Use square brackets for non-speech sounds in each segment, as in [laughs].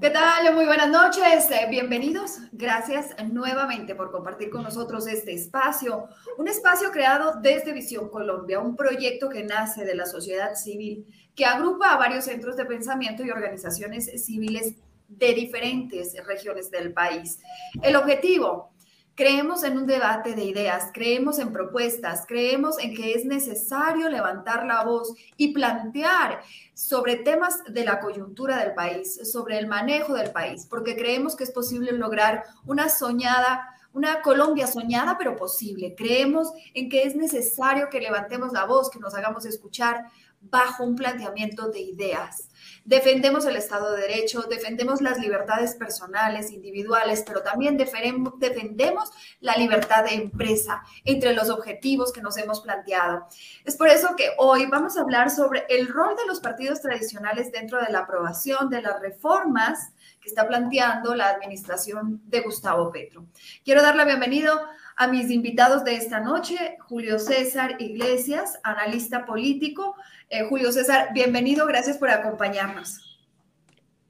¿Qué tal? Muy buenas noches. Eh, bienvenidos. Gracias nuevamente por compartir con nosotros este espacio. Un espacio creado desde Visión Colombia, un proyecto que nace de la sociedad civil, que agrupa a varios centros de pensamiento y organizaciones civiles de diferentes regiones del país. El objetivo, Creemos en un debate de ideas, creemos en propuestas, creemos en que es necesario levantar la voz y plantear sobre temas de la coyuntura del país, sobre el manejo del país, porque creemos que es posible lograr una soñada, una Colombia soñada pero posible. Creemos en que es necesario que levantemos la voz, que nos hagamos escuchar bajo un planteamiento de ideas. Defendemos el Estado de Derecho, defendemos las libertades personales, individuales, pero también defendemos la libertad de empresa entre los objetivos que nos hemos planteado. Es por eso que hoy vamos a hablar sobre el rol de los partidos tradicionales dentro de la aprobación de las reformas que está planteando la administración de Gustavo Petro. Quiero dar la bienvenida a mis invitados de esta noche, Julio César Iglesias, analista político. Eh, Julio César, bienvenido, gracias por acompañarnos.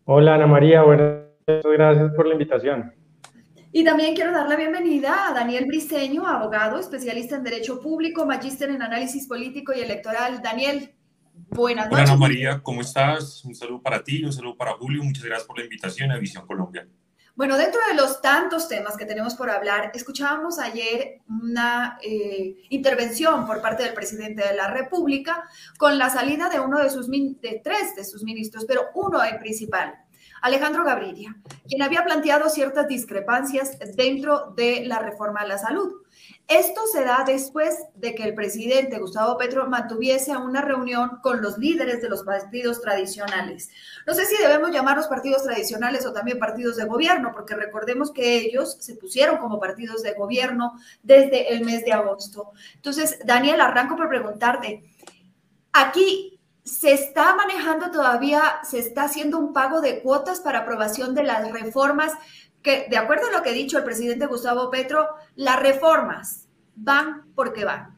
Hola Ana María, buenas gracias por la invitación. Y también quiero dar la bienvenida a Daniel Briceño, abogado, especialista en Derecho Público, magíster en Análisis Político y Electoral. Daniel, buenas noches. Hola Ana María, ¿cómo estás? Un saludo para ti, un saludo para Julio, muchas gracias por la invitación a Visión Colombia. Bueno, dentro de los tantos temas que tenemos por hablar, escuchábamos ayer una eh, intervención por parte del presidente de la República con la salida de uno de sus de tres de sus ministros, pero uno en principal, Alejandro Gaviria, quien había planteado ciertas discrepancias dentro de la reforma a la salud. Esto se da después de que el presidente Gustavo Petro mantuviese una reunión con los líderes de los partidos tradicionales. No sé si debemos llamarlos partidos tradicionales o también partidos de gobierno, porque recordemos que ellos se pusieron como partidos de gobierno desde el mes de agosto. Entonces, Daniel, arranco por preguntarte, aquí se está manejando todavía, se está haciendo un pago de cuotas para aprobación de las reformas que, de acuerdo a lo que ha dicho el presidente Gustavo Petro, las reformas van porque van.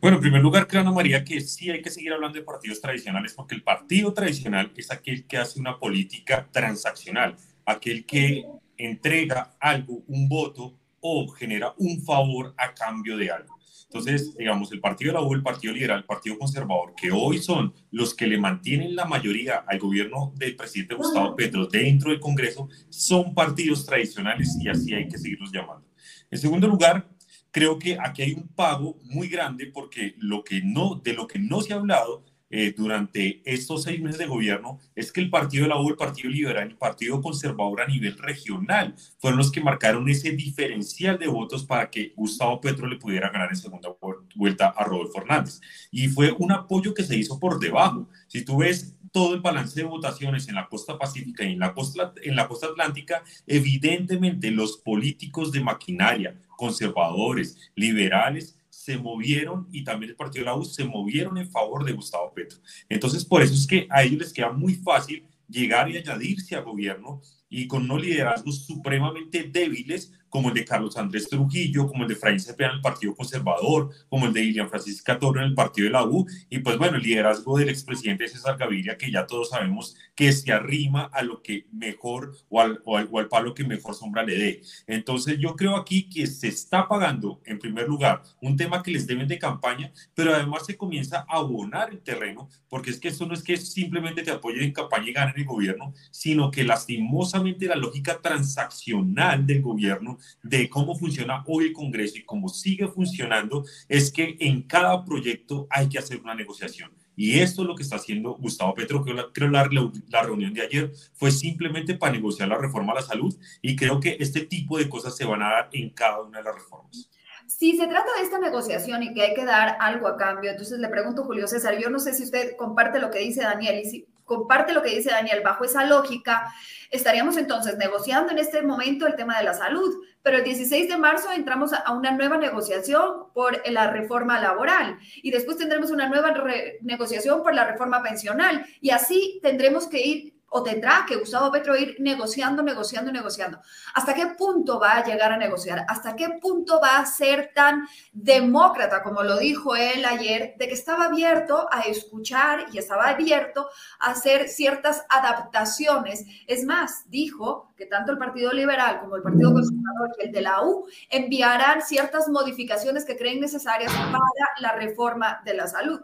Bueno, en primer lugar, creo, Ana María, que sí hay que seguir hablando de partidos tradicionales, porque el partido tradicional es aquel que hace una política transaccional, aquel que entrega algo, un voto o genera un favor a cambio de algo. Entonces, digamos, el Partido de la U, el Partido Liberal, el Partido Conservador, que hoy son los que le mantienen la mayoría al gobierno del presidente Gustavo Petro dentro del Congreso, son partidos tradicionales y así hay que seguirlos llamando. En segundo lugar, creo que aquí hay un pago muy grande porque lo que no, de lo que no se ha hablado eh, durante estos seis meses de gobierno es que el Partido de la U, el Partido Liberal, el Partido Conservador a nivel regional fueron los que marcaron ese diferencial de votos para que Gustavo Petro le pudiera ganar en segunda vuelta a Rodolfo Hernández. Y fue un apoyo que se hizo por debajo. Si tú ves todo el balance de votaciones en la costa pacífica y en la costa, en la costa atlántica, evidentemente los políticos de maquinaria, conservadores, liberales, se movieron y también el partido de la U se movieron en favor de Gustavo Petro. Entonces, por eso es que a ellos les queda muy fácil llegar y añadirse al gobierno y con unos liderazgos supremamente débiles como el de Carlos Andrés Trujillo, como el de Fraín Cepeda en el Partido Conservador, como el de Ilian Francisca Toro en el Partido de la U, y pues bueno, el liderazgo del expresidente César Gaviria, que ya todos sabemos que se arrima a lo que mejor o al, o al, palo que mejor sombra le dé. Entonces yo creo aquí que se está pagando, en primer lugar, un tema que les deben de campaña, pero además se comienza a abonar el terreno, porque es que esto no es que simplemente te apoyen en campaña y ganen el gobierno, sino que lastimosamente la lógica transaccional del gobierno de cómo funciona hoy el Congreso y cómo sigue funcionando es que en cada proyecto hay que hacer una negociación. Y esto es lo que está haciendo Gustavo Petro. Creo, creo la, la reunión de ayer fue simplemente para negociar la reforma a la salud y creo que este tipo de cosas se van a dar en cada una de las reformas. Si se trata de esta negociación y que hay que dar algo a cambio, entonces le pregunto, Julio César, yo no sé si usted comparte lo que dice Daniel y si comparte lo que dice Daniel, bajo esa lógica, estaríamos entonces negociando en este momento el tema de la salud, pero el 16 de marzo entramos a una nueva negociación por la reforma laboral y después tendremos una nueva negociación por la reforma pensional y así tendremos que ir o tendrá que Gustavo Petro ir negociando, negociando, negociando. ¿Hasta qué punto va a llegar a negociar? ¿Hasta qué punto va a ser tan demócrata, como lo dijo él ayer, de que estaba abierto a escuchar y estaba abierto a hacer ciertas adaptaciones? Es más, dijo que tanto el Partido Liberal como el Partido Conservador y el de la U enviarán ciertas modificaciones que creen necesarias para la reforma de la salud.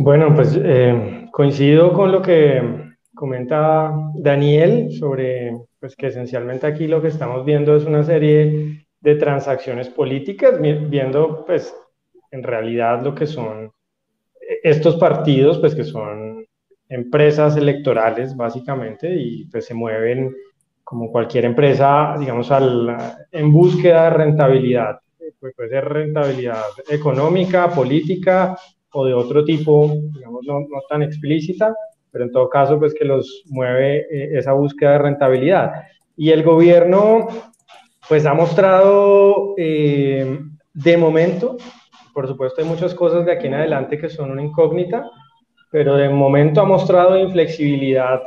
Bueno, pues eh, coincido con lo que comenta Daniel sobre pues, que esencialmente aquí lo que estamos viendo es una serie de transacciones políticas, viendo pues en realidad lo que son estos partidos, pues que son empresas electorales básicamente y pues se mueven como cualquier empresa, digamos, al, en búsqueda de rentabilidad. puede ser rentabilidad económica, política o de otro tipo, digamos, no, no tan explícita, pero en todo caso, pues que los mueve eh, esa búsqueda de rentabilidad. Y el gobierno, pues ha mostrado, eh, de momento, por supuesto hay muchas cosas de aquí en adelante que son una incógnita, pero de momento ha mostrado inflexibilidad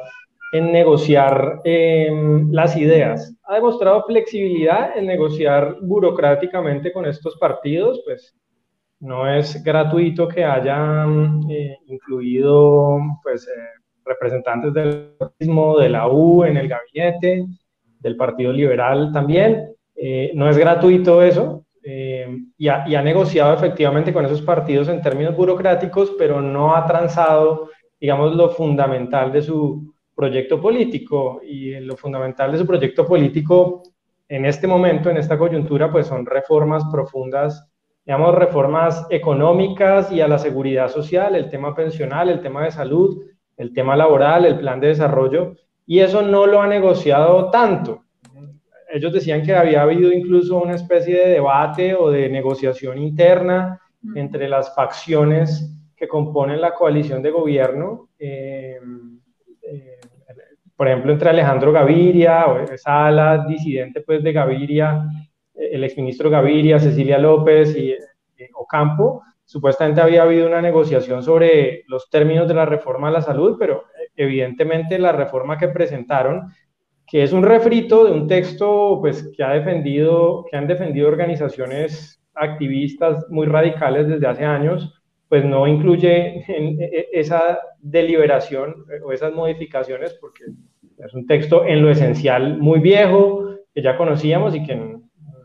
en negociar em, las ideas. Ha demostrado flexibilidad en negociar burocráticamente con estos partidos, pues no es gratuito que hayan eh, incluido pues, eh, representantes del mismo, de la U en el gabinete, del Partido Liberal también. Eh, no es gratuito eso y ha, y, ha, negociado efectivamente con esos partidos en términos burocráticos, pero no ha transado, digamos, lo fundamental de su proyecto político. Y lo fundamental de su proyecto político en este momento, en esta coyuntura, pues son reformas profundas digamos, reformas económicas y a la seguridad social, el tema pensional, el tema de salud, el tema laboral, el plan de desarrollo, y eso no lo ha negociado tanto. Ellos decían que había habido incluso una especie de debate o de negociación interna entre las facciones que componen la coalición de gobierno, eh, eh, por ejemplo, entre Alejandro Gaviria, o esa ala disidente pues, de Gaviria, el exministro Gaviria, Cecilia López y eh, Ocampo, supuestamente había habido una negociación sobre los términos de la reforma a la salud, pero eh, evidentemente la reforma que presentaron, que es un refrito de un texto pues, que, ha defendido, que han defendido organizaciones activistas muy radicales desde hace años, pues no incluye e, esa deliberación eh, o esas modificaciones porque es un texto en lo esencial muy viejo, que ya conocíamos y que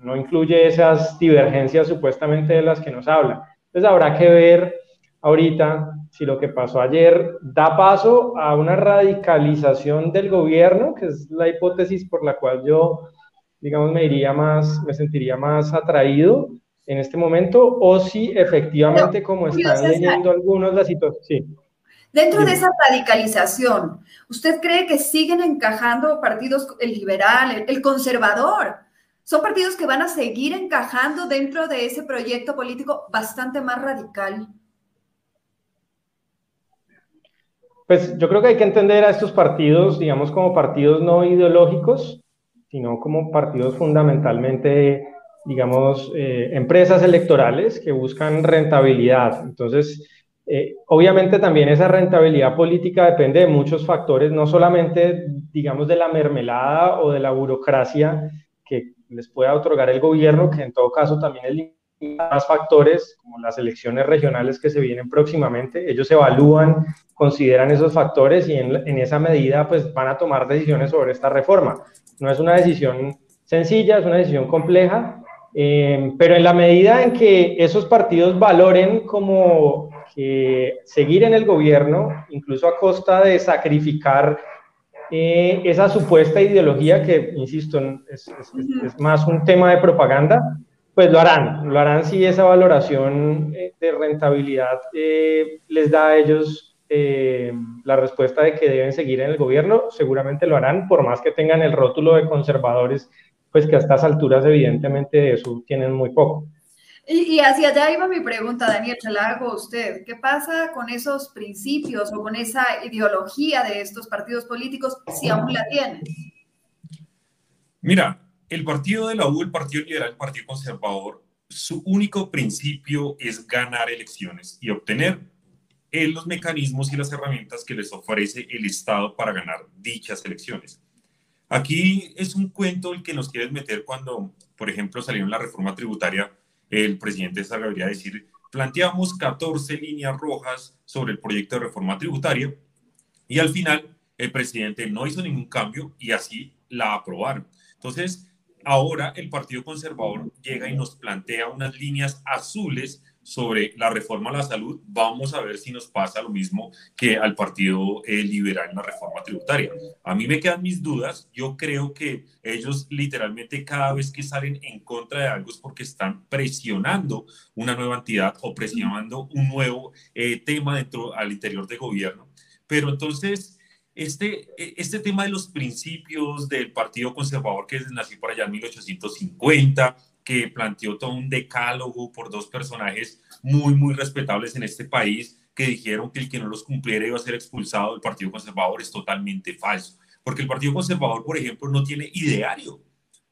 no incluye esas divergencias supuestamente de las que nos habla. Entonces habrá que ver ahorita si lo que pasó ayer da paso a una radicalización del gobierno, que es la hipótesis por la cual yo, digamos, me iría más, me sentiría más atraído en este momento, o si efectivamente, como están leyendo algunos, la situación. Sí. Dentro de esa radicalización, ¿usted cree que siguen encajando partidos, el liberal, el conservador? Son partidos que van a seguir encajando dentro de ese proyecto político bastante más radical. Pues yo creo que hay que entender a estos partidos, digamos, como partidos no ideológicos, sino como partidos fundamentalmente, digamos, eh, empresas electorales que buscan rentabilidad. Entonces, eh, obviamente también esa rentabilidad política depende de muchos factores, no solamente, digamos, de la mermelada o de la burocracia les pueda otorgar el gobierno, que en todo caso también es más factores, como las elecciones regionales que se vienen próximamente. Ellos evalúan, consideran esos factores y en, esa medida pues van a tomar decisiones sobre esta reforma. No es una decisión sencilla, es una decisión compleja, eh, pero en la medida en que esos partidos valoren como que seguir en el gobierno, incluso a costa de sacrificar eh, esa supuesta ideología que, insisto, es, más un tema de propaganda, pues lo harán, lo harán si esa valoración eh, de rentabilidad eh, les da a ellos la respuesta de que deben seguir en el gobierno, seguramente lo harán, por más que tengan el rótulo de conservadores, pues que a estas alturas evidentemente de eso tienen muy poco. Y, hacia allá iba mi pregunta, Daniel, se la hago a usted. ¿Qué pasa con esos principios o con esa ideología de estos partidos políticos si aún la tienen? Mira, el partido de la U, el Partido Liberal, el Partido Conservador, su único principio es ganar elecciones y obtener en los mecanismos y las herramientas que les ofrece el Estado para ganar dichas elecciones. Aquí es un cuento el que nos quieren meter cuando, por ejemplo, salió en la reforma tributaria, el presidente salga a decir, planteamos 14 líneas rojas sobre el proyecto de reforma tributaria y al final el presidente no hizo ningún cambio y así la aprobaron. Entonces, ahora el Partido Conservador llega y nos plantea unas líneas azules sobre la reforma a la salud, vamos a ver si nos pasa lo mismo que al Partido eh, Liberal en la reforma tributaria. A mí me quedan mis dudas. Yo creo que ellos literalmente cada vez que salen en contra de algo es porque están presionando una nueva entidad o presionando un nuevo eh, tema dentro al interior del gobierno. Pero entonces, este, este tema de los principios del Partido Conservador que nació por allá en 1850, que planteó todo un decálogo por dos personajes muy, muy respetables en este país que dijeron que el que no los cumpliera iba a ser expulsado del Partido Conservador es totalmente falso. Porque el Partido Conservador, por ejemplo, no tiene ideario.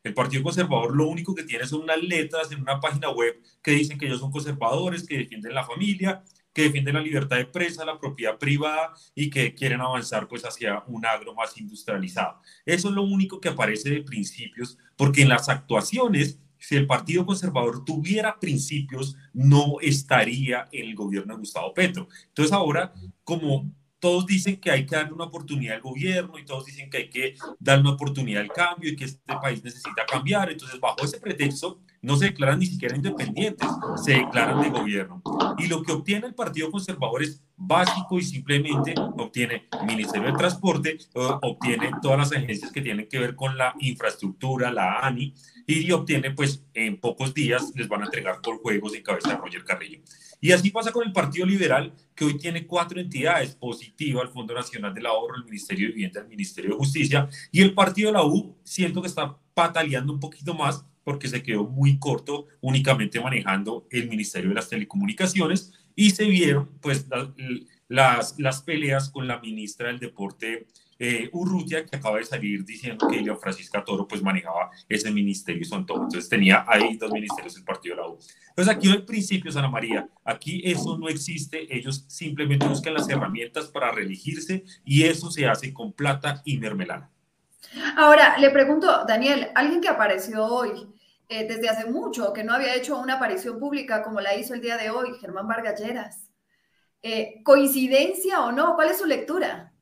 El Partido Conservador lo único que tiene son unas letras en una página web que dicen que ellos son conservadores, que defienden la familia, que defienden la libertad de prensa, la propiedad privada y que quieren avanzar pues hacia un agro más industrializado. Eso es lo único que aparece de principios, porque en las actuaciones si el Partido Conservador tuviera principios, no estaría en el gobierno de Gustavo Petro. Entonces ahora, como todos dicen que hay que darle una oportunidad al gobierno y todos dicen que hay que darle una oportunidad al cambio y que este país necesita cambiar, entonces bajo ese pretexto no se declaran ni siquiera independientes, se declaran de gobierno. Y lo que obtiene el Partido Conservador es básico y simplemente obtiene Ministerio de Transporte, obtiene todas las agencias que tienen que ver con la infraestructura, la ANI, y obtiene, pues, en pocos días les van a entregar por juegos en cabeza de Roger Carrillo. Y así pasa con el Partido Liberal, que hoy tiene cuatro entidades positivas, el Fondo Nacional del Ahorro, el Ministerio de Vivienda, el Ministerio de Justicia, y el Partido de la U, siento que está pataleando un poquito más porque se quedó muy corto únicamente manejando el Ministerio de las Telecomunicaciones y se vieron pues las, las peleas con la ministra del Deporte eh, Urrutia, que acaba de salir diciendo que León Francisca Toro pues manejaba ese ministerio y son todos. Entonces tenía ahí dos ministerios el partido de la U. Entonces aquí no hay principios, Ana María. Aquí eso no existe. Ellos simplemente buscan las herramientas para reelegirse y eso se hace con plata y mermelada. Ahora, le pregunto, Daniel, alguien que apareció hoy eh, desde hace mucho, que no había hecho una aparición pública como la hizo el día de hoy, Germán Vargas Lleras. Eh, ¿Coincidencia o no? ¿Cuál es su lectura?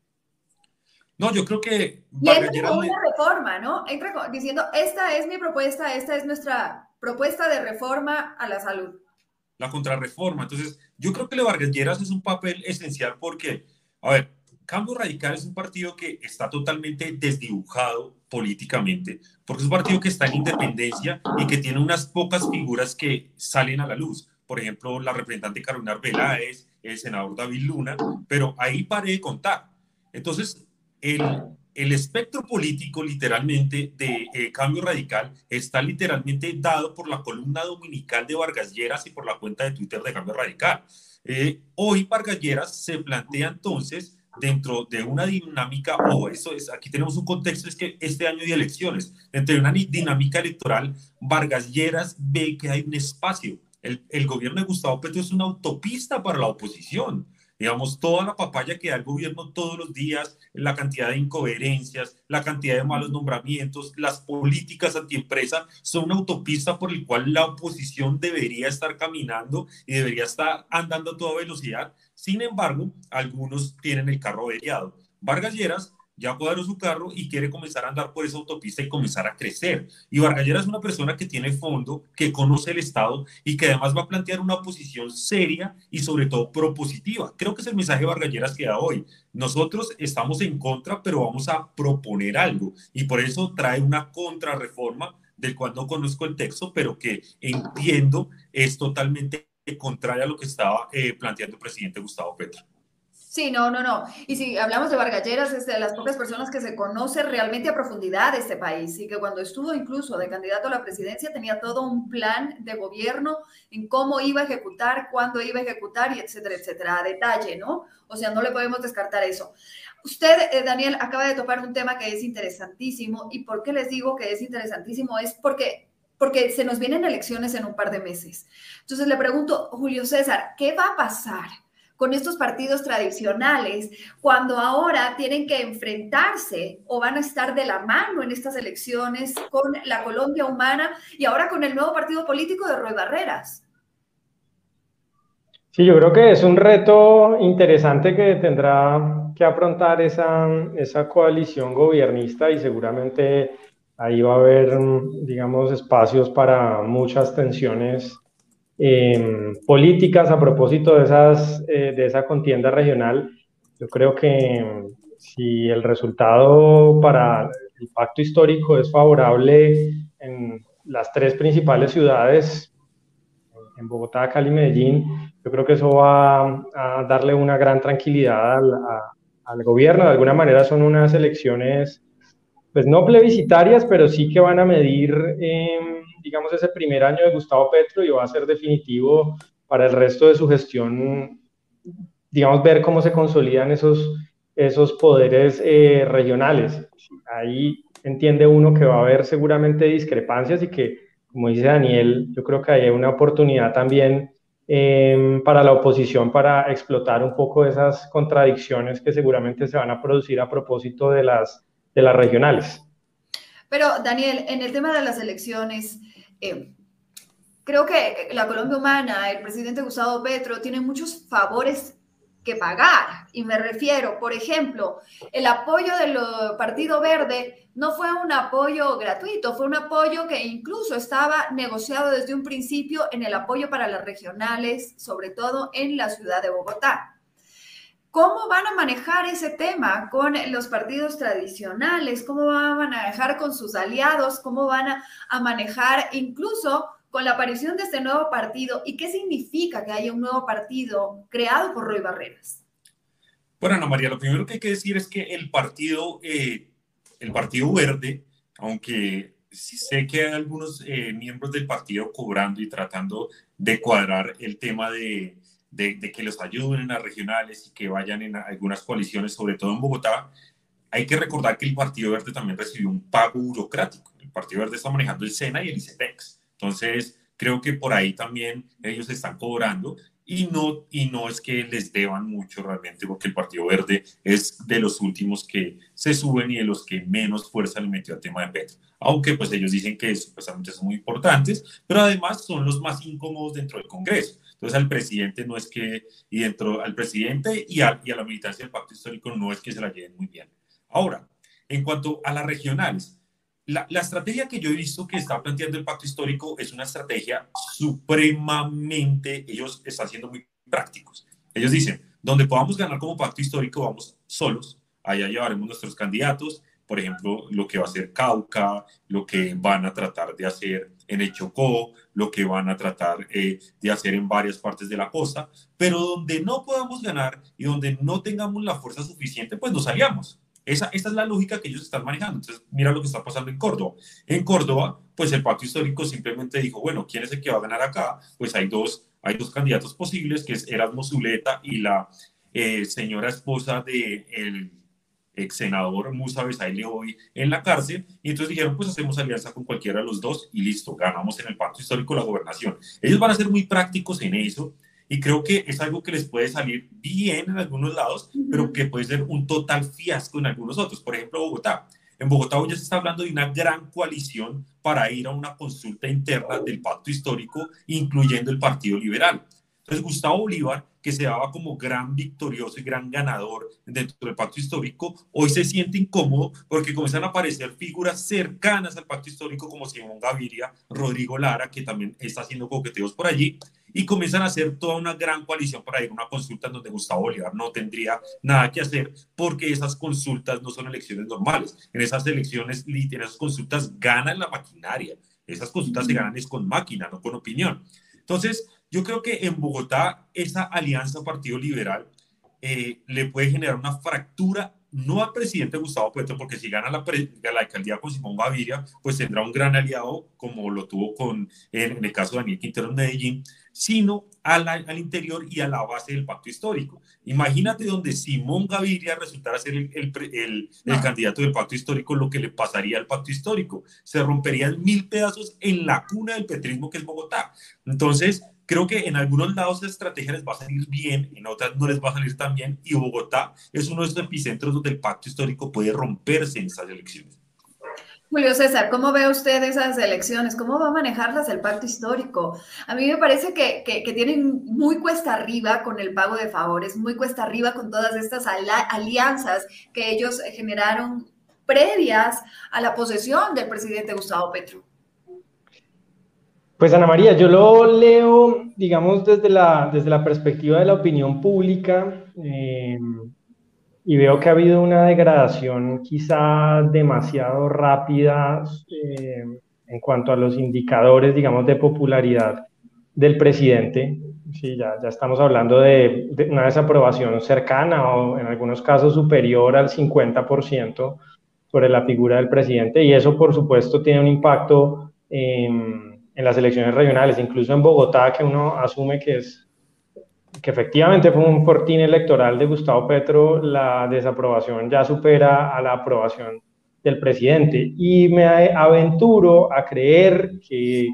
No, yo creo que... Y entra con una reforma, ¿no? Entra diciendo, esta es mi propuesta, esta es nuestra propuesta de reforma a la salud. La contrarreforma. Entonces, yo creo que Le Vargas Lleras es un papel esencial porque, a ver, Cambio Radical es un partido que está totalmente desdibujado políticamente, porque es un partido que está en independencia y que tiene unas pocas figuras que salen a la luz. Por ejemplo, la representante Carolina Veláez, el senador David Luna, pero ahí paré de contar. Entonces, el, el espectro político literalmente de eh, Cambio Radical está literalmente dado por la columna dominical de Vargas Lleras y por la cuenta de Twitter de Cambio Radical. Eh, hoy Vargas Lleras se plantea entonces dentro de una dinámica, o eso es, aquí tenemos un contexto, es que este año de elecciones, dentro de una dinámica electoral, Vargas Lleras ve que hay un espacio. El, el gobierno de Gustavo Petro es una autopista para la oposición digamos, toda la papaya que da el gobierno todos los días, la cantidad de incoherencias, la cantidad de malos nombramientos, las políticas antiempresa, son una autopista por el cual la oposición debería estar caminando y debería estar andando a toda velocidad. Sin embargo, algunos tienen el carro averiado. Vargas Lleras ya cuadró su carro y quiere comenzar a andar por esa autopista y comenzar a crecer. Y Vargallera es una persona que tiene fondo, que conoce el Estado y que además va a plantear una posición seria y sobre todo propositiva. Creo que es el mensaje de Vargalleras que da hoy. Nosotros estamos en contra, pero vamos a proponer algo. Y por eso trae una contrarreforma del cual no conozco el texto, pero que entiendo es totalmente contraria a lo que estaba eh, planteando el presidente Gustavo Petro. Sí, no, no, no. Y si hablamos de Vargalleras, es de las pocas personas que se conoce realmente a profundidad de este país y que cuando estuvo incluso de candidato a la presidencia tenía todo un plan de gobierno en cómo iba a ejecutar, cuándo iba a ejecutar y etcétera, etcétera, a detalle, ¿no? O sea, no le podemos descartar eso. Usted, eh, Daniel, acaba de topar un tema que es interesantísimo y por qué les digo que es interesantísimo es porque porque se nos vienen elecciones en un par de meses. Entonces le pregunto, Julio César, ¿qué va a pasar? con estos partidos tradicionales cuando ahora tienen que enfrentarse o van a estar de la mano en estas elecciones con la Colombia humana y ahora con el nuevo partido político de Roy Barreras? Sí, yo creo que es un reto interesante que tendrá que afrontar esa, esa coalición gobernista y seguramente ahí va a haber, digamos, espacios para muchas tensiones eh, políticas a propósito de, esas, eh, de esa contienda regional. Yo creo que si el resultado para el pacto histórico es favorable en las tres principales ciudades, en Bogotá, Cali y Medellín, yo creo que eso va a darle una gran tranquilidad al, al gobierno. De alguna manera son unas elecciones, pues no plebiscitarias, pero sí que van a medir, eh, digamos, ese primer año de Gustavo Petro y va a ser definitivo para el resto de su gestión, digamos, ver cómo se consolidan esos, esos poderes eh, regionales. Ahí entiende uno que va a haber seguramente discrepancias y que, como dice Daniel, yo creo que hay una oportunidad también Em, para la oposición para explotar un poco esas contradicciones que seguramente se van a producir a propósito de las, de las regionales. Pero Daniel, en el tema de las elecciones, eh, creo que la Colombia Humana, el presidente Gustavo Petro, tiene muchos favores que pagar. Y me refiero, por ejemplo, el apoyo del Partido Verde no fue un apoyo gratuito, fue un apoyo que incluso estaba negociado desde un principio en el apoyo para las regionales, sobre todo en la ciudad de Bogotá. ¿Cómo van a manejar ese tema con los partidos tradicionales? ¿Cómo van a manejar con sus aliados? ¿Cómo van a, manejar incluso con la aparición de este nuevo partido y qué significa que haya un nuevo partido creado por Roy Barreras? Bueno, Ana María, lo primero que hay que decir es que el partido, eh, el partido verde, aunque sé que hay algunos eh, miembros del partido cobrando y tratando de cuadrar el tema de, de, de, que los ayuden en las regionales y que vayan en algunas coaliciones, sobre todo en Bogotá, hay que recordar que el Partido Verde también recibió un pago burocrático. El Partido Verde está manejando el SENA y el ICETEX. Entonces, creo que por ahí también ellos están cobrando y no, y no es que les deban mucho realmente, porque el Partido Verde es de los últimos que se suben y de los que menos fuerza le metió al tema de Petro. Aunque pues ellos dicen que supuestamente son muy importantes, pero además son los más incómodos dentro del Congreso. Entonces al presidente no es que, y dentro al presidente y a, la militancia del pacto histórico no es que se la lleven muy bien. Ahora, en cuanto a las regionales, la, estrategia que yo he visto que está planteando el pacto histórico es una estrategia supremamente, ellos están siendo muy prácticos. Ellos dicen, donde podamos ganar como pacto histórico, vamos solos, allá llevaremos nuestros candidatos, por ejemplo, lo que va a hacer Cauca, lo que van a tratar de hacer en el Chocó, lo que van a tratar eh, de hacer en varias partes de la costa, pero donde no podamos ganar y donde no tengamos la fuerza suficiente, pues nos aliamos. Esa, esa es la lógica que ellos están manejando. Entonces, mira lo que está pasando en Córdoba. En Córdoba, pues el pacto histórico simplemente dijo, bueno, ¿quién es el que va a ganar acá? Pues hay dos, hay dos candidatos posibles, que es Erasmo Zuleta y la eh, señora esposa de ex senador Musa Besaile hoy en la cárcel. Y entonces dijeron, pues hacemos alianza con cualquiera de los dos y listo, ganamos en el pacto histórico la gobernación. Ellos van a ser muy prácticos en eso y creo que es algo que les puede salir bien en algunos lados, pero que puede ser un total fiasco en algunos otros. Por ejemplo, Bogotá. En Bogotá hoy ya se está hablando de una gran coalición para ir a una consulta interna del pacto histórico, incluyendo el Partido Liberal. Entonces, Gustavo Bolívar, que se daba como gran victorioso y gran ganador dentro del pacto histórico, hoy se siente incómodo porque comienzan a aparecer figuras cercanas al pacto histórico como Simón Gaviria, Rodrigo Lara, que también está haciendo coqueteos por allí, y comienzan a hacer toda una gran coalición para ir a una consulta donde Gustavo Bolívar no tendría nada que hacer porque esas consultas no son elecciones normales. En esas elecciones, en esas consultas ganan la maquinaria. Esas consultas se ganan es con máquina, no con opinión. Entonces, yo creo que en Bogotá esa alianza Partido Liberal eh, le puede generar una fractura no al presidente Gustavo Petro, porque si gana la, la alcaldía con Simón Gaviria, pues tendrá un gran aliado, como lo tuvo con, en, el caso de Daniel Quintero en Medellín, sino al interior y a la base del pacto histórico. Imagínate donde Simón Gaviria resultara ser el, el, el, candidato del pacto histórico, lo que le pasaría al pacto histórico. Se romperían mil pedazos en la cuna del petrismo que es Bogotá. Entonces, creo que en algunos lados la estrategia les va a salir bien, en otras no les va a salir tan bien, y Bogotá es uno de esos epicentros donde el pacto histórico puede romperse en estas elecciones. Julio César, ¿cómo ve usted esas elecciones? ¿Cómo va a manejarlas el pacto histórico? A mí me parece que, que, tienen muy cuesta arriba con el pago de favores, muy cuesta arriba con todas estas alianzas que ellos generaron previas a la posesión del presidente Gustavo Petro. Pues Ana María, yo lo leo, digamos, desde la, desde la perspectiva de la opinión pública eh, y veo que ha habido una degradación quizá demasiado rápida eh, en cuanto a los indicadores, digamos, de popularidad del presidente. Sí, ya, ya estamos hablando de, de una desaprobación cercana o en algunos casos superior al 50% sobre la figura del presidente y eso, por supuesto, tiene un impacto en en las elecciones regionales, incluso en Bogotá, que uno asume que es que efectivamente fue un fortín electoral de Gustavo Petro, la desaprobación ya supera a la aprobación del presidente. Y me aventuro a creer que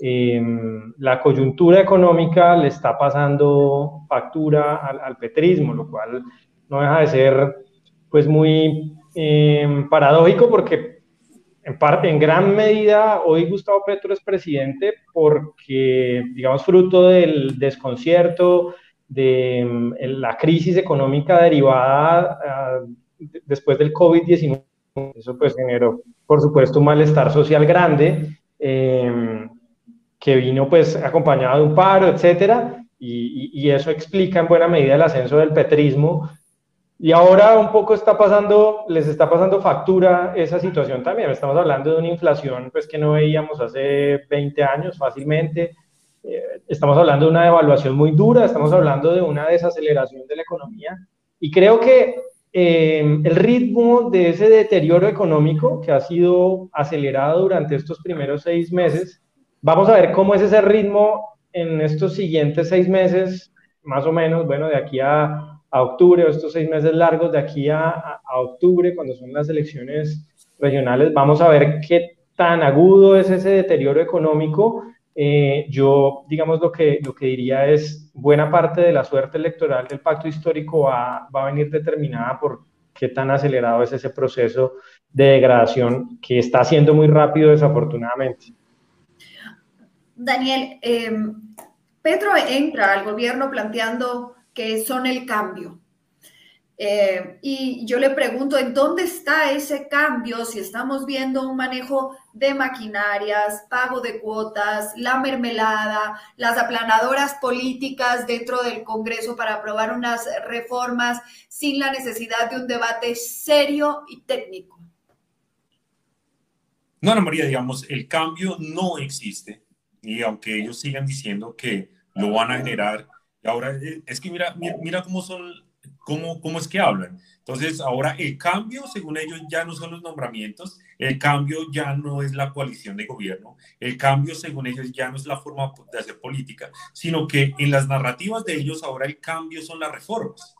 em, la coyuntura económica le está pasando factura al, petrismo, lo cual no deja de ser pues muy em, paradójico porque en parte, en gran medida, hoy Gustavo Petro es presidente porque, digamos, fruto del desconcierto, de mm, la crisis económica derivada ah, después del COVID-19, eso pues generó, por supuesto, un malestar social grande, em, que vino pues acompañado de un paro, etcétera, y, y, eso explica en buena medida el ascenso del petrismo y ahora un poco está pasando, les está pasando factura esa situación también. Estamos hablando de una inflación pues, que no veíamos hace 20 años fácilmente. Eh, estamos hablando de una devaluación muy dura, estamos hablando de una desaceleración de la economía. Y creo que eh, el ritmo de ese deterioro económico que ha sido acelerado durante estos primeros seis meses, vamos a ver cómo es ese ritmo en estos siguientes seis meses, más o menos, bueno, de aquí a a octubre, o estos seis meses largos de aquí a, a, octubre, cuando son las elecciones regionales, vamos a ver qué tan agudo es ese deterioro económico. Eh, yo, digamos, lo que, lo que diría es, buena parte de la suerte electoral del pacto histórico va, va a venir determinada por qué tan acelerado es ese proceso de degradación que está siendo muy rápido, desafortunadamente. Daniel, eh, Petro entra al gobierno planteando que son el cambio. Eh, y yo le pregunto, ¿en dónde está ese cambio si estamos viendo un manejo de maquinarias, pago de cuotas, la mermelada, las aplanadoras políticas dentro del Congreso para aprobar unas reformas sin la necesidad de un debate serio y técnico? No, Ana María, digamos, el cambio no existe. Y aunque ellos sigan diciendo que lo van a generar, ahora eh, es que mira, mira, cómo son, cómo, cómo es que hablan. Entonces, ahora el cambio, según ellos, ya no son los nombramientos, el cambio ya no es la coalición de gobierno, el cambio, según ellos, ya no es la forma de hacer política, sino que en las narrativas de ellos ahora el cambio son las reformas.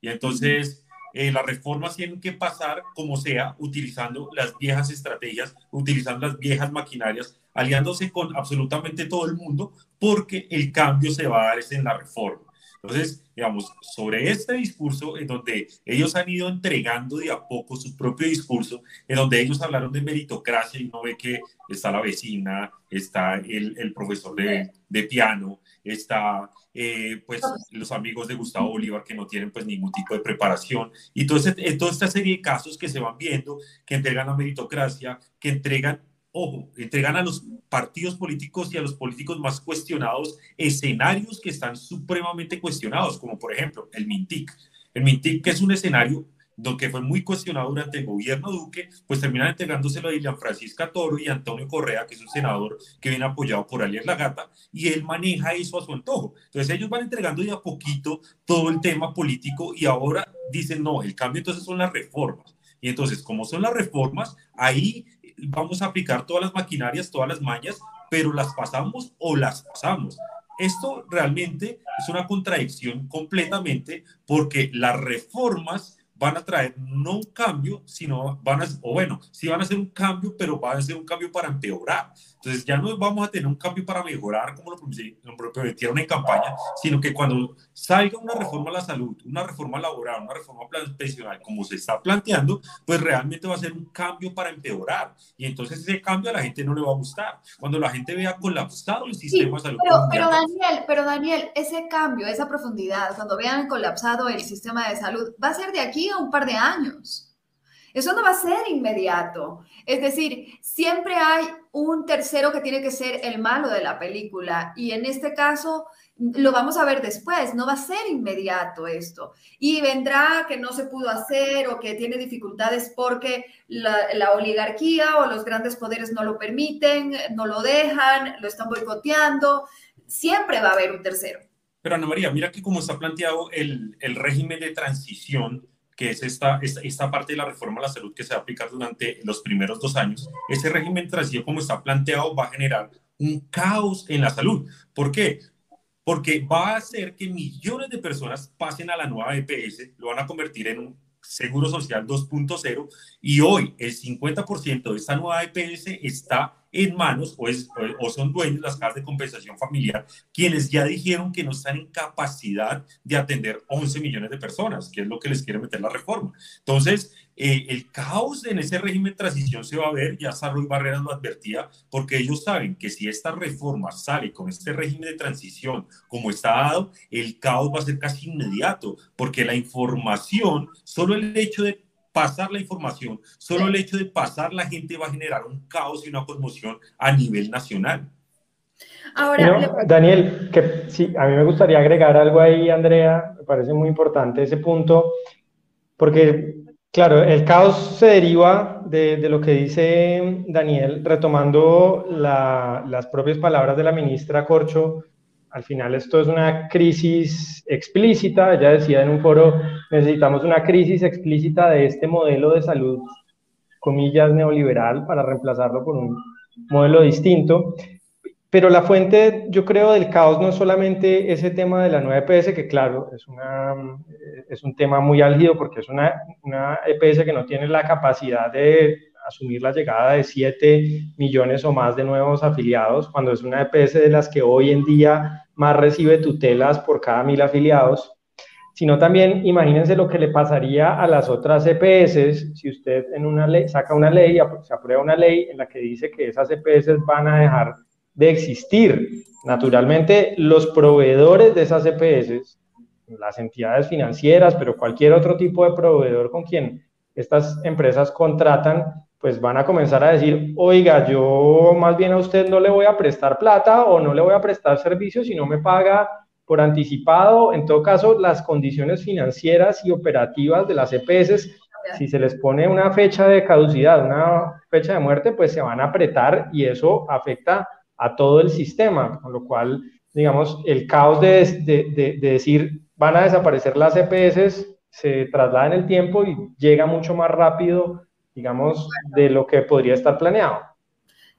Y entonces... Eh, las reformas tienen que pasar como sea, utilizando las viejas estrategias, utilizando las viejas maquinarias, aliándose con absolutamente todo el mundo, porque el cambio se va a dar en la reforma. Entonces, digamos, sobre este discurso, en donde ellos han ido entregando de a poco su propio discurso, en donde ellos hablaron de meritocracia y no ve que está la vecina, está el, el profesor de, de, piano, está eh, pues los amigos de Gustavo Bolívar que no tienen pues ningún tipo de preparación y todo toda esta serie de casos que se van viendo, que entregan la meritocracia, que entregan ojo, entregan a los partidos políticos y a los políticos más cuestionados escenarios que están supremamente cuestionados, como por ejemplo el MINTIC. El MINTIC, que es un escenario que fue muy cuestionado durante el gobierno Duque, pues terminan entregándoselo a Ilian Francisca Toro y Antonio Correa, que es un senador que viene apoyado por Alias Lagata, y él maneja eso a su antojo. Entonces ellos van entregando ya a poquito todo el tema político y ahora dicen, no, el cambio entonces son las reformas. Y entonces, como son las reformas, ahí vamos a aplicar todas las maquinarias, todas las mañas, pero las pasamos o las pasamos. Esto realmente es una contradicción completamente porque las reformas van a traer no un cambio, sino van a, o bueno, sí van a ser un cambio, pero van a ser un cambio para empeorar. Entonces ya no vamos a tener un cambio para mejorar como lo prometieron en campaña, sino que cuando salga una reforma a la salud, una reforma laboral, una reforma pensional, como se está planteando, pues realmente va a ser un cambio para empeorar. Y entonces ese cambio a la gente no le va a gustar. Cuando la gente vea colapsado el sistema de salud. Pero, pero, Daniel, pero Daniel, ese cambio, esa profundidad, cuando vean colapsado el sistema de salud, va a ser de aquí a un par de años. Eso no va a ser inmediato. Es decir, siempre hay un tercero que tiene que ser el malo de la película y en este caso lo vamos a ver después, no va a ser inmediato esto. Y vendrá que no se pudo hacer o que tiene dificultades porque la, oligarquía o los grandes poderes no lo permiten, no lo dejan, lo están boicoteando. Siempre va a haber un tercero. Pero Ana María, mira que como está planteado el, régimen de transición, que es esta, esta, parte de la reforma a la salud que se va a aplicar durante los primeros dos años, ese régimen transición como está planteado va a generar un caos en la salud. ¿Por qué? Porque va a hacer que millones de personas pasen a la nueva EPS, lo van a convertir en un seguro social 2.0 y hoy el 50% de esta nueva EPS está en manos o, es, o, son dueños las casas de compensación familiar, quienes ya dijeron que no están en capacidad de atender 11 millones de personas, que es lo que les quiere meter la reforma. Entonces, eh, el caos en ese régimen de transición se va a ver, ya Sarroy Barreras lo advertía, porque ellos saben que si esta reforma sale con este régimen de transición como está dado, el caos va a ser casi inmediato, porque la información, solo el hecho de pasar la información, solo el hecho de pasar la gente va a generar un caos y una conmoción a nivel nacional. Ahora, Daniel, que sí, a mí me gustaría agregar algo ahí, Andrea, me parece muy importante ese punto, porque, claro, el caos se deriva de, de lo que dice Daniel, retomando las propias palabras de la ministra Corcho al final esto es una crisis explícita, ella decía en un foro, necesitamos una crisis explícita de este modelo de salud, comillas, neoliberal, para reemplazarlo por un modelo distinto. Pero la fuente, yo creo, del caos no es solamente ese tema de la nueva EPS, que claro, es, una, es un tema muy álgido porque es una, una EPS que no tiene la capacidad de asumir la llegada de 7 millones o más de nuevos afiliados, cuando es una EPS de las que hoy en día más recibe tutelas por cada mil afiliados, sino también imagínense lo que le pasaría a las otras EPS si usted en una ley saca una ley, se aprueba una ley en la que dice que esas EPS van a dejar de existir. Naturalmente, los proveedores de esas EPS, las entidades financieras, pero cualquier otro tipo de proveedor con quien estas empresas contratan, pues van a comenzar a decir, oiga, yo más bien a usted no le voy a prestar plata o no le voy a prestar servicios si no me paga por anticipado. En todo caso, las condiciones financieras y operativas de las EPS, si se les pone una fecha de caducidad, una fecha de muerte, pues se van a apretar y eso afecta a todo el sistema, con lo cual, digamos, el caos de, de, de decir van a desaparecer las EPS se traslada en el tiempo y llega mucho más rápido digamos, de lo que podría estar planeado.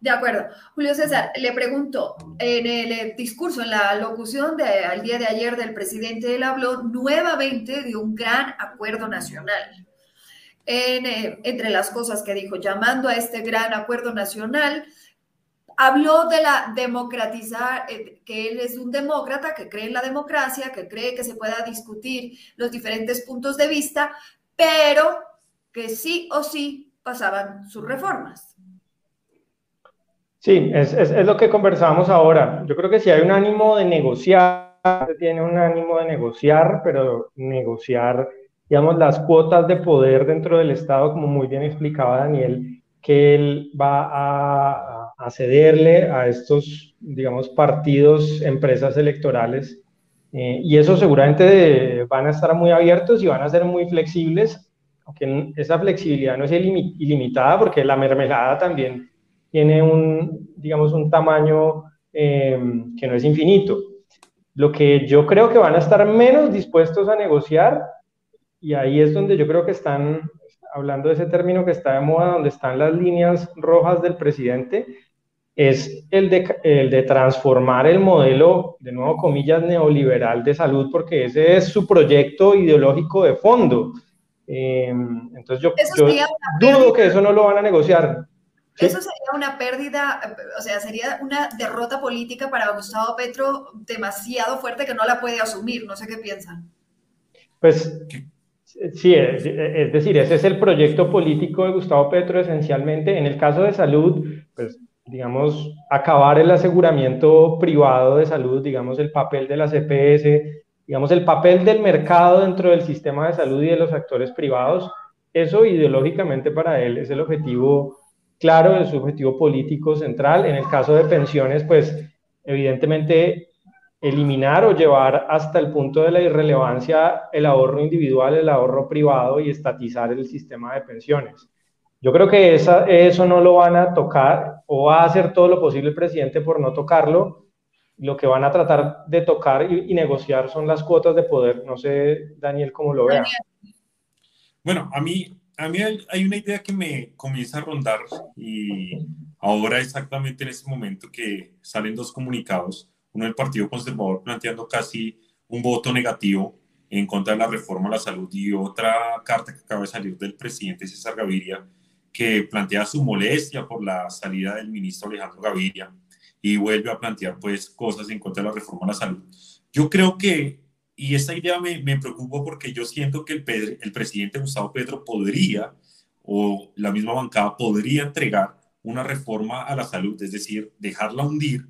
De acuerdo. Julio César, le pregunto, en el discurso, en la locución del día de ayer del presidente, él habló nuevamente de un gran acuerdo nacional. Eh, entre las cosas que dijo, llamando a este gran acuerdo nacional, habló de la democratizar, eh, que él es un demócrata, que cree en la democracia, que cree que se pueda discutir los diferentes puntos de vista, pero que sí o sí pasaban sus reformas. Sí, es, es, lo que conversábamos ahora. Yo creo que si hay un ánimo de negociar, tiene un ánimo de negociar, pero negociar, digamos, las cuotas de poder dentro del Estado, como muy bien explicaba Daniel, que él va a, a cederle a estos, digamos, partidos, empresas electorales. Eh, y eso seguramente van a estar muy abiertos y van a ser muy flexibles aunque esa flexibilidad no es ilimitada porque la mermelada también tiene un, digamos, un tamaño em, que no es infinito. Lo que yo creo que van a estar menos dispuestos a negociar, y ahí es donde yo creo que están, hablando de ese término que está de moda, donde están las líneas rojas del presidente, es el de, el de transformar el modelo, de nuevo comillas, neoliberal de salud, porque ese es su proyecto ideológico de fondo. Eh, entonces yo, dudo que eso no lo van a negociar. Eso sería una pérdida, o sea, sería una derrota política para Gustavo Petro demasiado fuerte que no la puede asumir. No sé qué piensan. Pues sí, es, es decir, ese es el proyecto político de Gustavo Petro esencialmente. En el caso de salud, pues digamos, acabar el aseguramiento privado de salud, digamos, el papel de la CPS, digamos, el papel del mercado dentro del sistema de salud y de los actores privados, eso ideológicamente para él es el objetivo claro, su objetivo político central. En el caso de pensiones, pues evidentemente eliminar o llevar hasta el punto de la irrelevancia el ahorro individual, el ahorro privado y estatizar el sistema de pensiones. Yo creo que esa, eso no lo van a tocar o va a hacer todo lo posible el presidente por no tocarlo. Lo que van a tratar de tocar y, negociar son las cuotas de poder. No sé, Daniel, cómo lo vea. Bueno, a mí, a mí hay, una idea que me comienza a rondar y ahora exactamente en este momento que salen dos comunicados, uno del Partido Conservador planteando casi un voto negativo en contra de la reforma a la salud y otra carta que acaba de salir del presidente César Gaviria que plantea su molestia por la salida del ministro Alejandro Gaviria y vuelve a plantear pues cosas en contra de la reforma a la salud. Yo creo que, y esta idea me, me preocupa porque yo siento que el, el presidente Gustavo Petro podría, o la misma bancada podría entregar una reforma a la salud, es decir, dejarla hundir,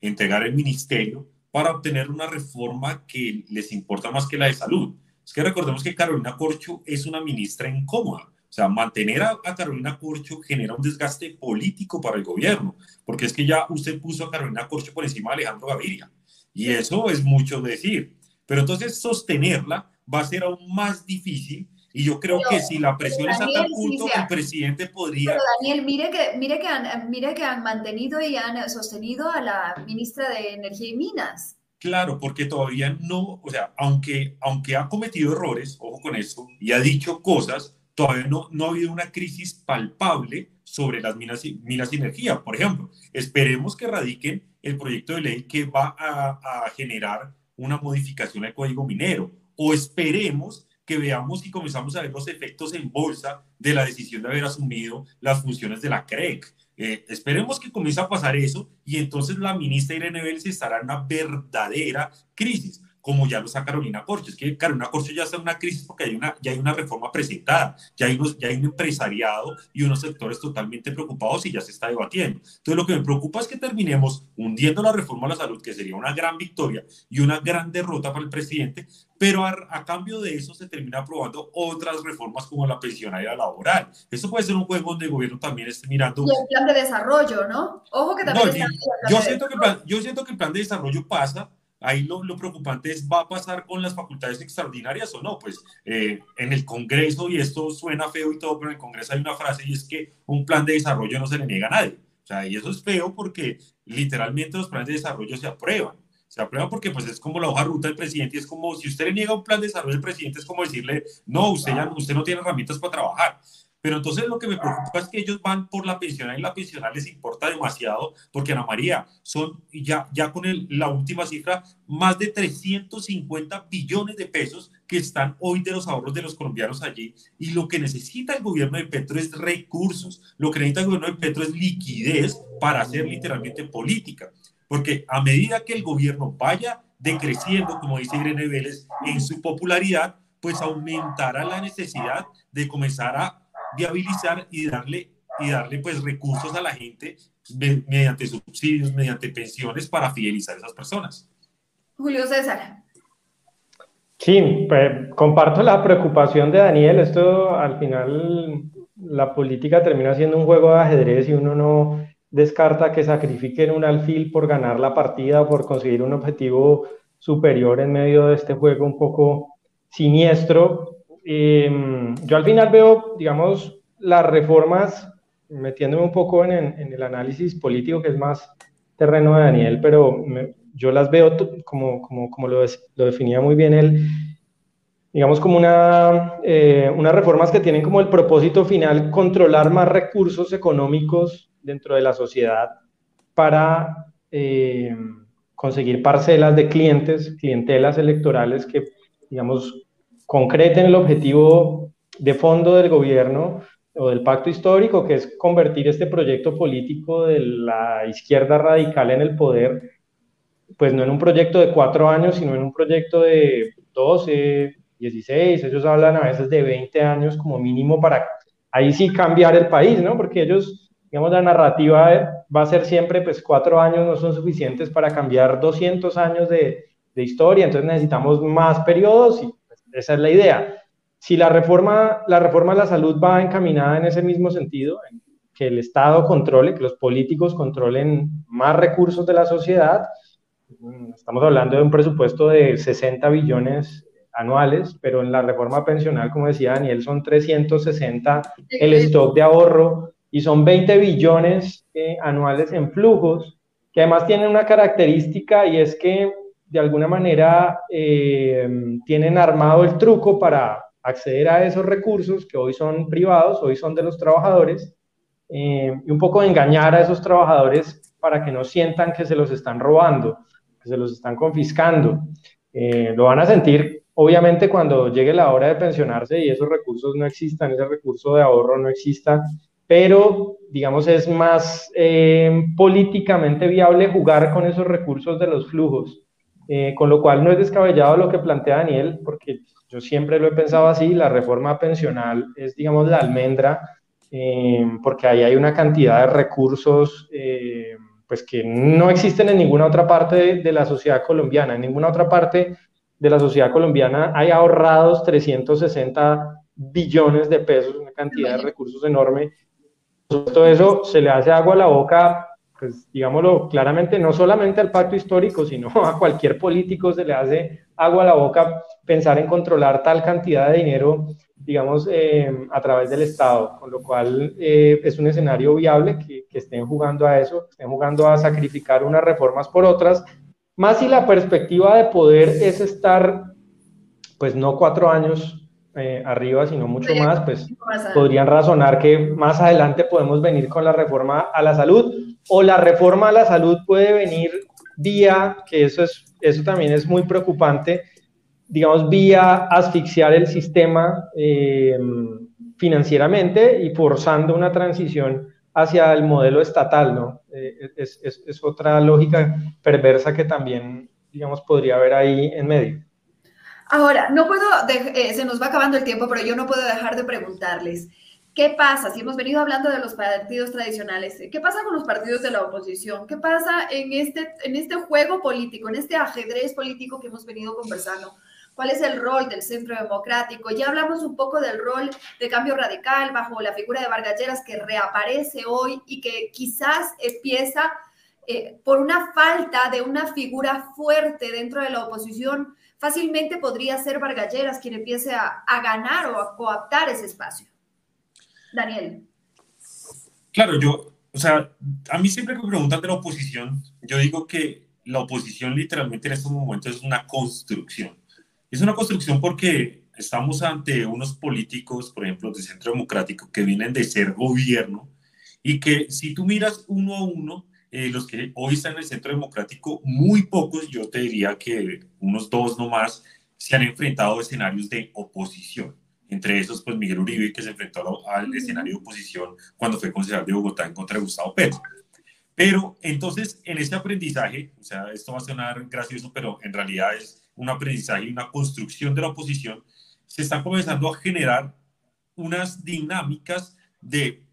entregar el ministerio para obtener una reforma que les importa más que la de salud. Es que recordemos que Carolina Corcho es una ministra incómoda o sea, mantener a, Carolina Corcho genera un desgaste político para el gobierno, porque es que ya usted puso a Carolina Corcho por encima de Alejandro Gaviria, y eso es mucho decir. Pero entonces sostenerla va a ser aún más difícil y yo creo que si la presión es a tal punto, el presidente podría... Pero Daniel, mire que, mire, que han, mire que han mantenido y han sostenido a la ministra de Energía y Minas. Claro, porque todavía no, o sea, aunque, aunque ha cometido errores, ojo con eso, y ha dicho cosas, todavía no, no ha habido una crisis palpable sobre las minas, minas de energía. Por ejemplo, esperemos que radiquen el proyecto de ley que va a, generar una modificación al código minero o esperemos que veamos y comenzamos a ver los efectos en bolsa de la decisión de haber asumido las funciones de la CREC. Eh, esperemos que comience a pasar eso y entonces la ministra Irene Vélez estará en una verdadera crisis como ya lo está Carolina Corcho. Es que Carolina Corcho ya está en una crisis porque hay una, ya hay una reforma presentada, ya hay, unos, ya hay un empresariado y unos sectores totalmente preocupados y ya se está debatiendo. Entonces, lo que me preocupa es que terminemos hundiendo la reforma a la salud, que sería una gran victoria y una gran derrota para el presidente, pero a, cambio de eso se termina aprobando otras reformas como la pensionaria laboral. Eso puede ser un juego donde el gobierno también esté mirando. Y el plan de desarrollo, ¿no? Ojo que también está yo, siento que yo siento que el plan de desarrollo pasa Ahí lo, preocupante es, ¿va a pasar con las facultades extraordinarias o no? Pues eh, en el Congreso, y esto suena feo y todo, pero en el Congreso hay una frase y es que un plan de desarrollo no se le niega a nadie. O sea, y eso es feo porque literalmente los planes de desarrollo se aprueban. Se aprueban porque pues es como la hoja ruta del presidente y es como si usted le niega un plan de desarrollo al presidente es como decirle, no, usted, ya, usted no tiene herramientas para trabajar. Pero entonces lo que me preocupa es que ellos van por la pensional y la pensional les importa demasiado porque Ana María son ya, ya con el, la última cifra más de 350 billones de pesos que están hoy de los ahorros de los colombianos allí y lo que necesita el gobierno de Petro es recursos, lo que necesita el gobierno de Petro es liquidez para hacer literalmente política, porque a medida que el gobierno vaya decreciendo, como dice Irene Vélez, en su popularidad, pues aumentará la necesidad de comenzar a viabilizar y darle, y darle pues recursos a la gente mediante subsidios, mediante pensiones para fidelizar a esas personas. Julio César. Sí, pues, comparto la preocupación de Daniel. Esto al final, la política termina siendo un juego de ajedrez y uno no descarta que sacrifiquen un alfil por ganar la partida o por conseguir un objetivo superior en medio de este juego un poco siniestro Em, yo al final veo, digamos, las reformas, metiéndome un poco en, el análisis político, que es más terreno de Daniel, pero yo las veo como, como, como lo, lo, definía muy bien él, digamos, como una, eh, unas reformas que tienen como el propósito final controlar más recursos económicos dentro de la sociedad para eh, conseguir parcelas de clientes, clientelas electorales que, digamos, concreten el objetivo de fondo del gobierno o del pacto histórico, que es convertir este proyecto político de la izquierda radical en el poder, pues no en un proyecto de cuatro años, sino en un proyecto de 12, 16, ellos hablan a veces de 20 años como mínimo para ahí sí cambiar el país, ¿no? Porque ellos, digamos, la narrativa va a ser siempre, pues cuatro años no son suficientes para cambiar 200 años de, de historia, entonces necesitamos más periodos y esa es la idea. Si la reforma, la reforma a la salud va encaminada en ese mismo sentido, en que el Estado controle, que los políticos controlen más recursos de la sociedad, estamos hablando de un presupuesto de 60 billones anuales, pero en la reforma pensional, como decía Daniel, son 360 el stock de ahorro y son 20 billones eh, anuales en flujos, que además tienen una característica y es que de alguna manera eh, tienen armado el truco para acceder a esos recursos que hoy son privados, hoy son de los trabajadores, eh, y un poco engañar a esos trabajadores para que no sientan que se los están robando, que se los están confiscando. lo van a sentir Obviamente cuando llegue la hora de pensionarse y esos recursos no existan, ese recurso de ahorro no exista, pero digamos es más eh, políticamente viable jugar con esos recursos de los flujos, eh, con lo cual no es descabellado lo que plantea Daniel, porque yo siempre lo he pensado así, la reforma pensional es digamos la almendra, eh, porque ahí hay una cantidad de recursos pues que no existen en ninguna otra parte de, de la sociedad colombiana, en ninguna otra parte de la sociedad colombiana hay ahorrados 360 billones de pesos, una cantidad de recursos enorme. Todo eso se le hace agua a la boca, pues digámoslo claramente, no solamente al pacto histórico, sino [laughs] a cualquier político se le hace agua a la boca pensar en controlar tal cantidad de dinero, digamos, eh, a través del Estado, con lo cual eh, es un escenario viable que, que estén jugando a eso, estén jugando a sacrificar unas reformas por otras, más si la perspectiva de poder es estar, pues no cuatro años eh, arriba, sino mucho más, pues podrían razonar que más adelante podemos venir con la reforma a la salud o la reforma a la salud puede venir vía, que eso, es, eso también es muy preocupante, digamos, vía asfixiar el sistema eh, financieramente y forzando una transición hacia el modelo estatal, ¿no? Eh, es, es, es, otra lógica perversa que también, digamos, podría haber ahí en medio. Ahora, no puedo, eh, se nos va acabando el tiempo, pero yo no puedo dejar de preguntarles, ¿qué pasa? Si hemos venido hablando de los partidos tradicionales, ¿qué pasa con los partidos de la oposición? ¿Qué pasa en este, en este juego político, en este ajedrez político que hemos venido conversando? cuál es el rol del centro democrático. Ya hablamos un poco del rol de cambio radical bajo la figura de Vargas Lleras que reaparece hoy y que quizás empieza eh, por una falta de una figura fuerte dentro de la oposición. Fácilmente podría ser Vargas Lleras quien empiece a, a ganar o a coaptar ese espacio. Daniel. Claro, yo, o sea, a mí siempre que me preguntan de la oposición, yo digo que la oposición literalmente en estos momentos es una construcción es una construcción porque estamos ante unos políticos, por ejemplo, de Centro Democrático, que vienen de ser gobierno y que si tú miras uno a uno, eh, los que hoy están en el Centro Democrático, muy pocos, yo te diría que unos dos nomás, se han enfrentado a escenarios de oposición. Entre esos, pues Miguel Uribe, que se enfrentó al escenario de oposición cuando fue concejal de Bogotá en contra de Gustavo Petro. Pero entonces, en este aprendizaje, o sea, esto va a sonar gracioso, pero en realidad es un aprendizaje y una construcción de la oposición, se están comenzando a generar unas dinámicas de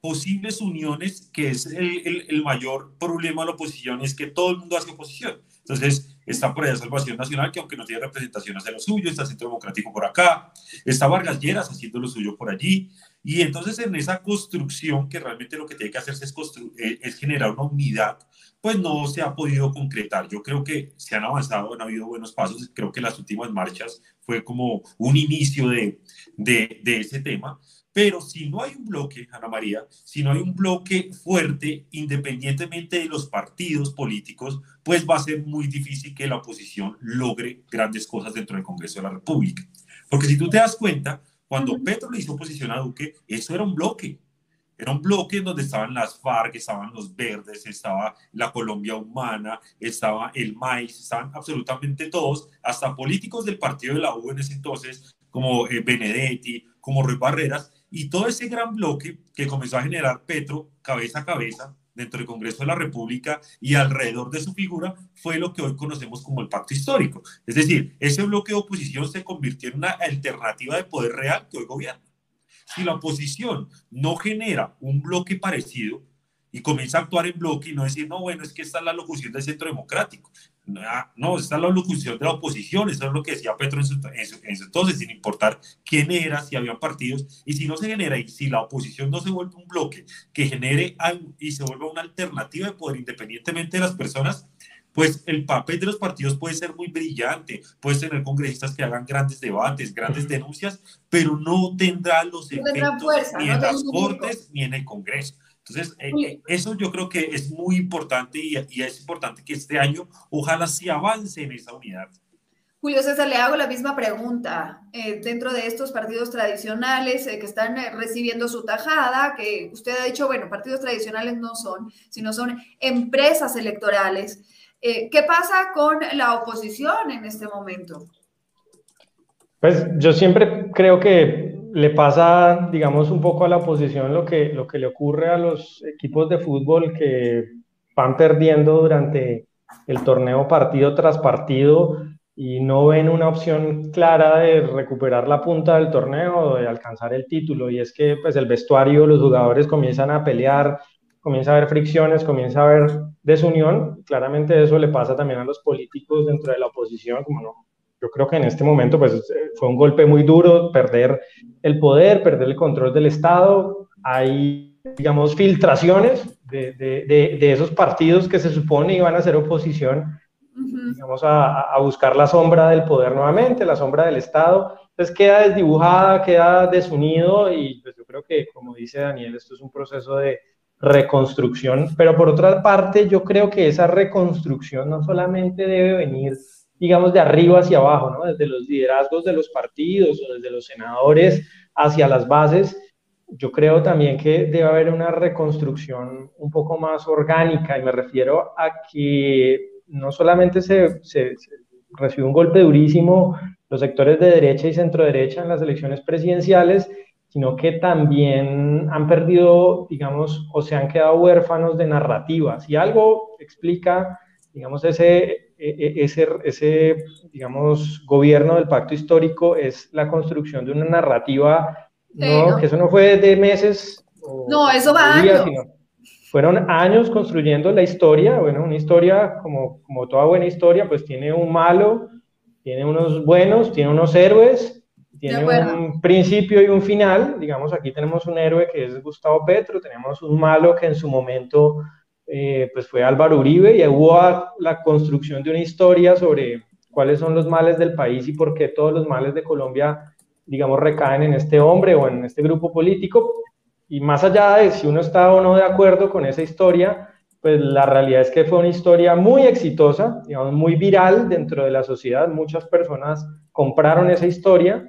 posibles uniones, que es el, el, mayor problema de la oposición, es que todo el mundo hace oposición. Entonces, está por allá Salvación Nacional, que aunque no tiene representación hace lo suyo, está Centro Democrático por acá, está Vargas Lleras haciendo lo suyo por allí, y entonces en esa construcción, que realmente lo que tiene que hacerse es, eh, es generar una unidad pues no se ha podido concretar. Yo creo que se han avanzado, han habido buenos pasos. Creo que las últimas marchas fue como un inicio de, de, de ese tema. Pero si no hay un bloque, Ana María, si no hay un bloque fuerte, independientemente de los partidos políticos, pues va a ser muy difícil que la oposición logre grandes cosas dentro del Congreso de la República. Porque si tú te das cuenta, cuando Petro le hizo oposición a Duque, eso era un bloque. Era un bloque donde estaban las FARC, estaban los verdes, estaba la Colombia Humana, estaba el MAIS, estaban absolutamente todos, hasta políticos del partido de la U en ese entonces, como eh, Benedetti, como Ruiz Barreras, Y todo ese gran bloque que comenzó a generar Petro cabeza a cabeza dentro del Congreso de la República y alrededor de su figura fue lo que hoy conocemos como el pacto histórico. Es decir, ese bloque de oposición se convirtió en una alternativa de poder real que hoy gobierna. Si la oposición no genera un bloque parecido, y comienza a actuar en bloque y no decir, no, bueno, es que esta es la locución del centro democrático. Ah, no, esta es la locución de la oposición, eso es lo que decía Petro en su, entonces, sin importar quién era, si había partidos, y si no se genera, y si la oposición no se vuelve un bloque que genere y se vuelva una alternativa de poder independientemente de las personas, pues el papel de los partidos puede ser muy brillante, puede tener congresistas que hagan grandes debates, grandes denuncias, pero no tendrá los efectos ni en las cortes ni en el Congreso. Entonces, eh, eh, eso yo creo que es muy importante y, es importante que este año ojalá se avance en esa unidad. Julio César, le hago la misma pregunta. Eh, dentro de estos partidos tradicionales que están recibiendo su tajada, que usted ha dicho, bueno, partidos tradicionales no son, sino son empresas electorales. ¿Qué pasa con la oposición en este momento? Pues yo siempre creo que le pasa, digamos, un poco a la oposición lo que, lo que le ocurre a los equipos de fútbol que van perdiendo durante el torneo partido tras partido y no ven una opción clara de recuperar la punta del torneo o de alcanzar el título. Y es que pues el vestuario, los jugadores comienzan a pelear, comienza a haber fricciones, comienza a haber desunión. Claramente eso le pasa también a los políticos dentro de la oposición, como no, yo creo que en este momento pues, eh, fue un golpe muy duro perder el poder, perder el control del Estado. Hay, digamos, filtraciones de, de, de, esos partidos que se supone iban a ser oposición, digamos, a, a, buscar la sombra del poder nuevamente, la sombra del Estado. Entonces queda desdibujada, queda desunido y pues yo creo que, como dice Daniel, esto es un proceso de reconstrucción, pero por otra parte yo creo que esa reconstrucción no solamente debe venir digamos, de arriba hacia abajo, ¿no? Desde los liderazgos de los partidos o desde los senadores hacia las bases, yo creo también que debe haber una reconstrucción un poco más orgánica y me refiero a que no solamente se, se, recibió un golpe durísimo los sectores de derecha y centro derecha en las elecciones presidenciales, sino que también han perdido, digamos, o se han quedado huérfanos de narrativas. Y algo explica, digamos, ese ese, ese, digamos, gobierno del pacto histórico es la construcción de una narrativa, no, que eso no fue de meses. no, eso va años. fueron años construyendo la historia, bueno, una historia como, como toda buena historia, pues tiene un malo, tiene unos buenos, tiene unos héroes, tiene un principio y un final, digamos, aquí tenemos un héroe que es Gustavo Petro, tenemos un malo que en su momento eh, pues fue Álvaro Uribe y hubo la construcción de una historia sobre cuáles son los males del país y por qué todos los males de Colombia, digamos, recaen en este hombre o en este grupo político. Y más allá de si uno está o no de acuerdo con esa historia, pues la realidad es que fue una historia muy exitosa, digamos, muy viral dentro de la sociedad. Muchas personas compraron esa historia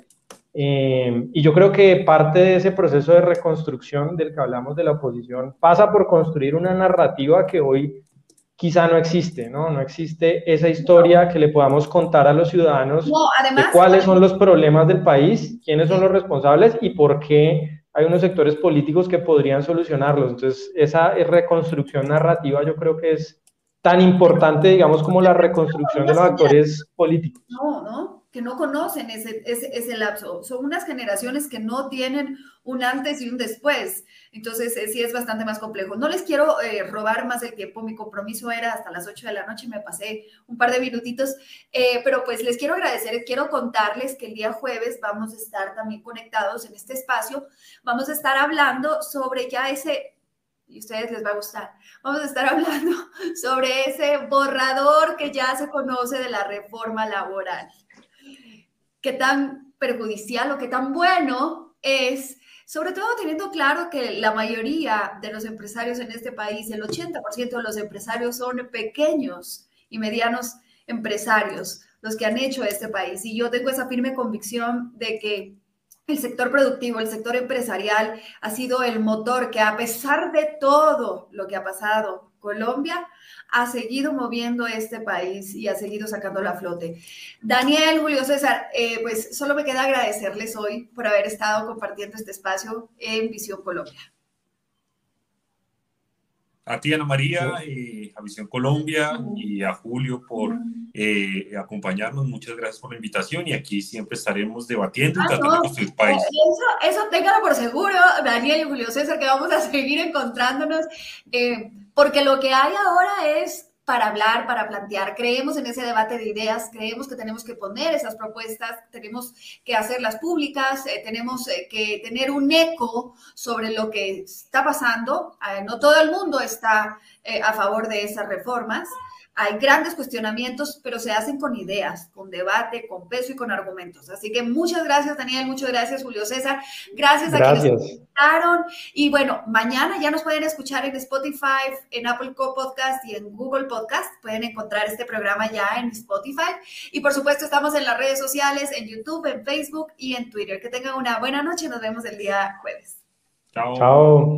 eh, y yo creo que parte de ese proceso de reconstrucción del que hablamos de la oposición pasa por construir una narrativa que hoy quizá no existe, ¿no? No existe esa historia que le podamos contar a los ciudadanos de cuáles son los problemas del país, quiénes son los responsables y por qué hay unos sectores políticos que podrían solucionarlos. Entonces, esa reconstrucción narrativa yo creo que es tan importante, digamos, como la reconstrucción de los actores políticos. No, no, que no conocen ese, ese, ese, lapso. Son unas generaciones que no tienen un antes y un después. Entonces, eh, sí es bastante más complejo. No les quiero eh, robar más el tiempo. Mi compromiso era hasta las 8 de la noche. Me pasé un par de minutitos. Eh, pero pues les quiero agradecer. Quiero contarles que el día jueves vamos a estar también conectados en este espacio. Vamos a estar hablando sobre ya ese y a ustedes les va a gustar. Vamos a estar [laughs] hablando sobre ese borrador que ya se conoce de la reforma laboral qué tan perjudicial o qué tan bueno es, sobre todo teniendo claro que la mayoría de los empresarios en este país, el 80% de los empresarios son pequeños y medianos empresarios, los que han hecho este país. Y yo tengo esa firme convicción de que el sector productivo, el sector empresarial ha sido el motor que a pesar de todo lo que ha pasado, Colombia ha seguido moviendo este país y ha seguido sacando la flote. Daniel, Julio César, eh, pues solo me queda agradecerles hoy por haber estado compartiendo este espacio en Visión Colombia. A ti, Ana María, eh, a Visión Colombia y a Julio por eh, acompañarnos. Muchas gracias por la invitación y aquí siempre estaremos debatiendo y ah, tratando de construir país. Eso, eso téngalo por seguro, Daniel y Julio César, que vamos a [laughs] seguir encontrándonos, porque lo que hay ahora es para hablar, para plantear. Creemos en ese debate de ideas, creemos que tenemos que poner esas propuestas, tenemos que hacerlas públicas, eh, tenemos eh, que tener un eco sobre lo que está pasando. Eh, no todo el mundo está a favor de esas reformas. Hay grandes cuestionamientos, pero se hacen con ideas, con debate, con peso y con argumentos. Así que muchas gracias, Daniel, muchas gracias, Julio César. Gracias a quienes escucharon. Y bueno, mañana ya nos pueden escuchar en Spotify, en Apple Podcast y en Google Podcast. Pueden encontrar este programa ya en Spotify. Y por supuesto, estamos en las redes sociales, en YouTube, en Facebook y en Twitter. Que tengan una buena noche. Nos vemos el día jueves. Chao. Chao.